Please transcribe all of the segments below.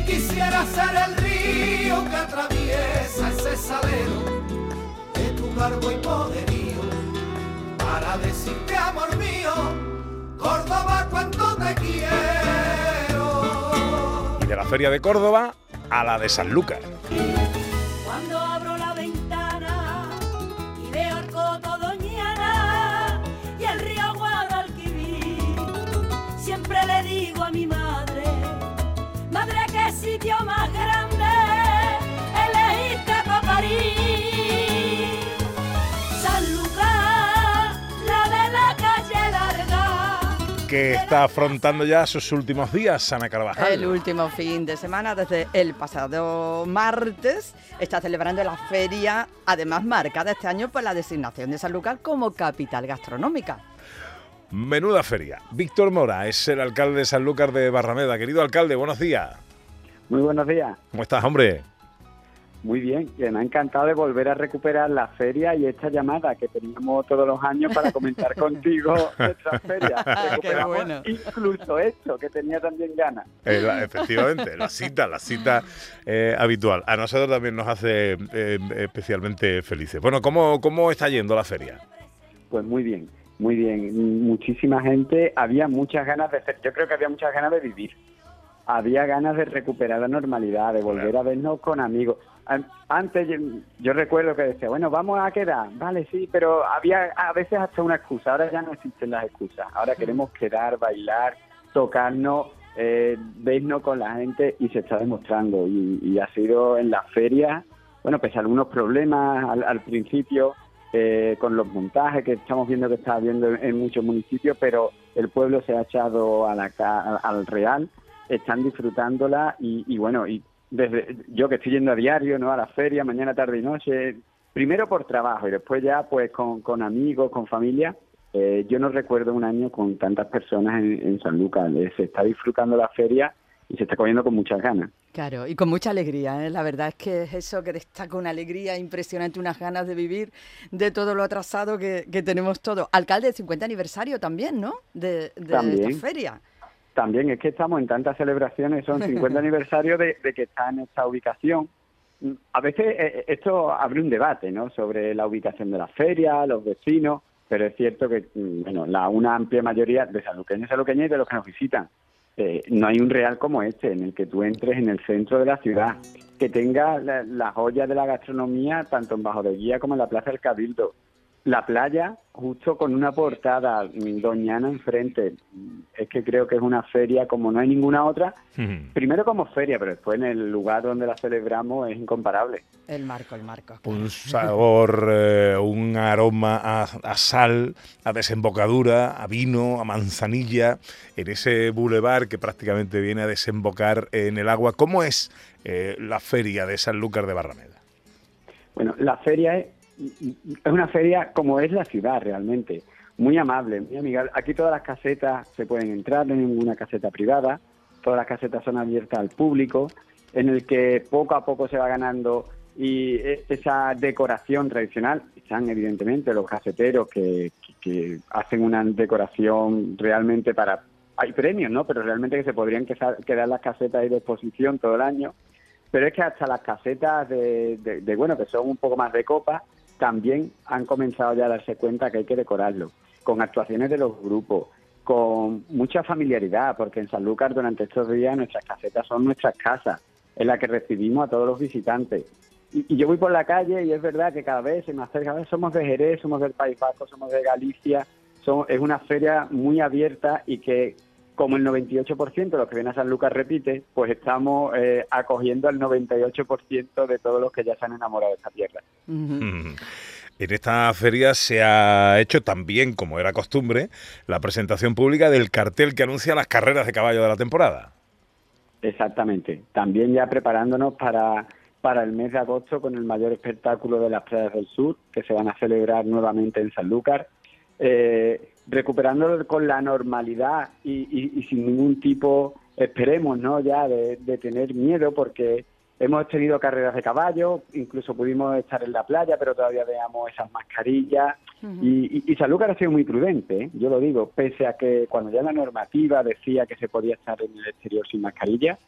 y quisiera ser el río que atraviesa ese salero de tu garbo y poderío para decirte amor mío, Córdoba cuánto te quiero. Y de la Feria de Córdoba a la de Sanlúcar. Cuando abro la ventana y veo el coto Doñana y el río Guadalquivir, siempre le digo a mi madre, Que está afrontando ya sus últimos días, Ana Carvajal. El último fin de semana, desde el pasado martes, está celebrando la feria, además marcada este año por la designación de Sanlúcar como capital gastronómica. Menuda feria. Víctor Mora es el alcalde de Sanlúcar de Barrameda. Querido alcalde, buenos días. Muy buenos días. ¿Cómo estás, hombre? Muy bien, que me ha encantado de volver a recuperar la feria y esta llamada que teníamos todos los años para comentar contigo nuestra feria. Recuperamos bueno. incluso esto, que tenía también ganas. Eh, la- efectivamente, la cita, la cita eh, habitual. A nosotros también nos hace eh, especialmente felices. Bueno, ¿cómo, ¿cómo está yendo la feria? Pues muy bien, muy bien. Muchísima gente, había muchas ganas de hacer, yo creo que había muchas ganas de vivir. Había ganas de recuperar la normalidad, de volver a vernos con amigos. An- Antes yo, yo recuerdo que decía, bueno, vamos a quedar, vale, sí, pero había a veces hasta una excusa, ahora ya no existen las excusas, ahora queremos quedar, bailar, tocarnos, eh, vernos con la gente y se está demostrando. Y, y ha sido en la feria, bueno, pese a algunos problemas al, al principio, eh, con los montajes que estamos viendo que está habiendo en, en muchos municipios, pero el pueblo se ha echado a la, ca- al real, están disfrutándola y, y bueno, y desde yo que estoy yendo a diario, ¿no? A la feria, mañana, tarde y noche, primero por trabajo y después ya pues con, con amigos, con familia. eh, yo no recuerdo un año con tantas personas en, en San Lucas. Eh, Se está disfrutando la feria y se está comiendo con muchas ganas. Claro, y con mucha alegría, ¿eh? la verdad es que es eso que destaca una alegría impresionante, unas ganas de vivir de todo lo atrasado que, que tenemos todos. Alcalde, 50 aniversario también, ¿no? De, de También. esta feria. También es que estamos en tantas celebraciones, son 50 aniversarios de, de que está en esta ubicación. A veces eh, esto abre un debate, ¿no? Sobre la ubicación de la feria, los vecinos, pero es cierto que, mm, bueno, la una amplia mayoría de saluqueños y saluqueñas y de los que nos visitan, eh, no hay un real como este, en el que tú entres en el centro de la ciudad, que tenga la, la joya de la gastronomía tanto en Bajo de Guía como en la Plaza del Cabildo, la playa justo con una portada doñana enfrente. Es que creo que es una feria como no hay ninguna otra. Primero como feria, pero después en el lugar donde la celebramos es incomparable. El marco, el marco. Un sabor, eh, un aroma a, a sal, a desembocadura, a vino, a manzanilla, en ese bulevar que prácticamente viene a desembocar en el agua. ¿Cómo es eh, la feria de Sanlúcar de Barrameda? Bueno, la feria es, es una feria como es la ciudad realmente, muy amable, muy amigable. Aquí todas las casetas se pueden entrar, no hay ninguna caseta privada, todas las casetas son abiertas al público, en el que poco a poco se va ganando y e- esa decoración tradicional, están evidentemente los caseteros que, que- que hacen una decoración realmente para... Hay premios, ¿no? Pero realmente que se podrían quedar, quedar las casetas ahí de exposición todo el año. Pero es que hasta las casetas de, de- de, bueno, que son un poco más de copa, también han comenzado ya a darse cuenta que hay que decorarlo, con actuaciones de los grupos, con mucha familiaridad, porque en Sanlúcar durante estos días nuestras casetas son nuestras casas, en las que recibimos a todos los visitantes. Y, yo voy por la calle y es verdad que cada vez se me acerca, "Ah, somos de Jerez, somos del País Vasco, somos de Galicia, es una feria muy abierta y que como el 98% de los que vienen a San Lucas repite, pues estamos eh, acogiendo al 98% de todos los que ya se han enamorado de esta tierra. Mm. En esta feria se ha hecho también, como era costumbre, la presentación pública del cartel que anuncia las carreras de caballo de la temporada. Exactamente. También ya preparándonos para, para el mes de agosto con el mayor espectáculo de las playas del sur, que se van a celebrar nuevamente en Sanlúcar, eh, recuperándolo con la normalidad y, y- y sin ningún tipo, esperemos, ¿no? Ya de, de tener miedo, porque hemos tenido carreras de caballo, incluso pudimos estar en la playa, pero todavía veamos esas mascarillas. Y, y, y Sanlúcar ha sido muy prudente, ¿eh? yo lo digo, pese a que cuando ya la normativa decía que se podía estar en el exterior sin mascarilla,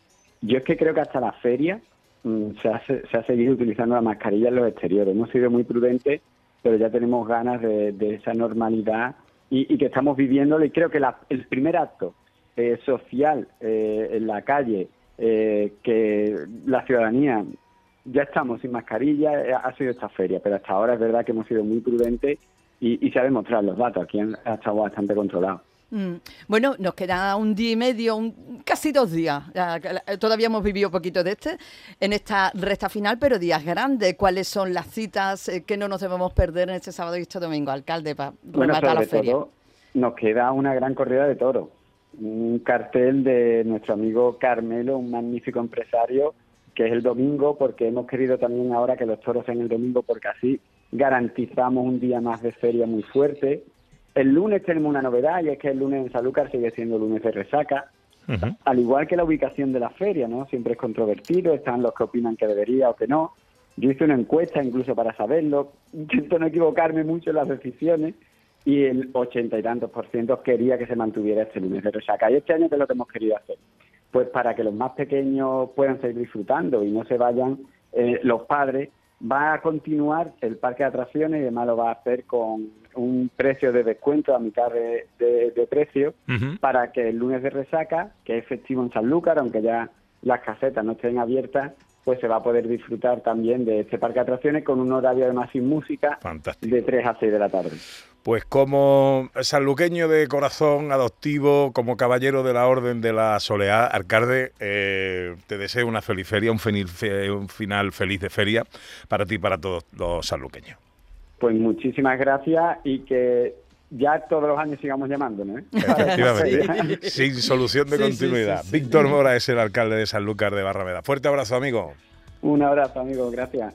Yo es que creo que hasta la feria mm, se, ha, se ha seguido utilizando la mascarilla en los exteriores. Hemos sido muy prudentes, pero ya tenemos ganas de, de esa normalidad y, y que estamos viviéndolo. Y creo que la- el primer acto eh, social eh, en la calle, eh, que la ciudadanía ya estamos sin mascarilla, eh, ha sido esta feria, pero hasta ahora es verdad que hemos sido muy prudentes y, y se ha demostrado los datos. Aquí han- ha estado bastante controlado. Mm, Bueno, nos queda un día y medio, un- casi dos días. Todavía hemos vivido poquito de este en esta recta final, pero días grandes. ¿Cuáles son las citas eh, que no nos debemos perder en este sábado y este domingo, alcalde, para Bueno, rematar la feria? todo nos queda una gran corrida de toros. Un cartel de nuestro amigo Carmelo, un magnífico empresario, que es el domingo, porque hemos querido también ahora que los toros sean el domingo, porque así garantizamos un día más de feria muy fuerte. El lunes tenemos una novedad y es que el lunes en Sanlúcar sigue siendo lunes de resaca. Al igual que la ubicación de la feria, ¿no? Siempre es controvertido, están los que opinan que debería o que no. Yo hice una encuesta incluso para saberlo, intento no equivocarme mucho en las decisiones y el ochenta y tantos por ciento quería que se mantuviera este lunes de resaca. Y este año, ¿qué es lo que hemos querido hacer? Pues para que los más pequeños puedan seguir disfrutando y no se vayan eh, los padres, va a continuar el parque de atracciones y además lo va a hacer con un precio de descuento a mitad de, de- de precio para que el lunes de resaca, que es festivo en Sanlúcar, aunque ya las casetas no estén abiertas, pues se va a poder disfrutar también de este parque de atracciones con un horario además sin música Fantástico. de 3 a 6 de la tarde. Pues como sanluqueño de corazón adoptivo, como caballero de la Orden de la Soleá, alcalde, eh, te deseo una feliz feria, un, fenil- fe- un final feliz de feria para ti y para todos los sanluqueños. Pues muchísimas gracias y que ya todos los años sigamos llamándonos. ¿eh? Efectivamente, sin solución de Sí, continuidad. sí, sí. Víctor Mora es el alcalde de Sanlúcar de Barrameda. Fuerte abrazo, amigo. Un abrazo, amigo, gracias.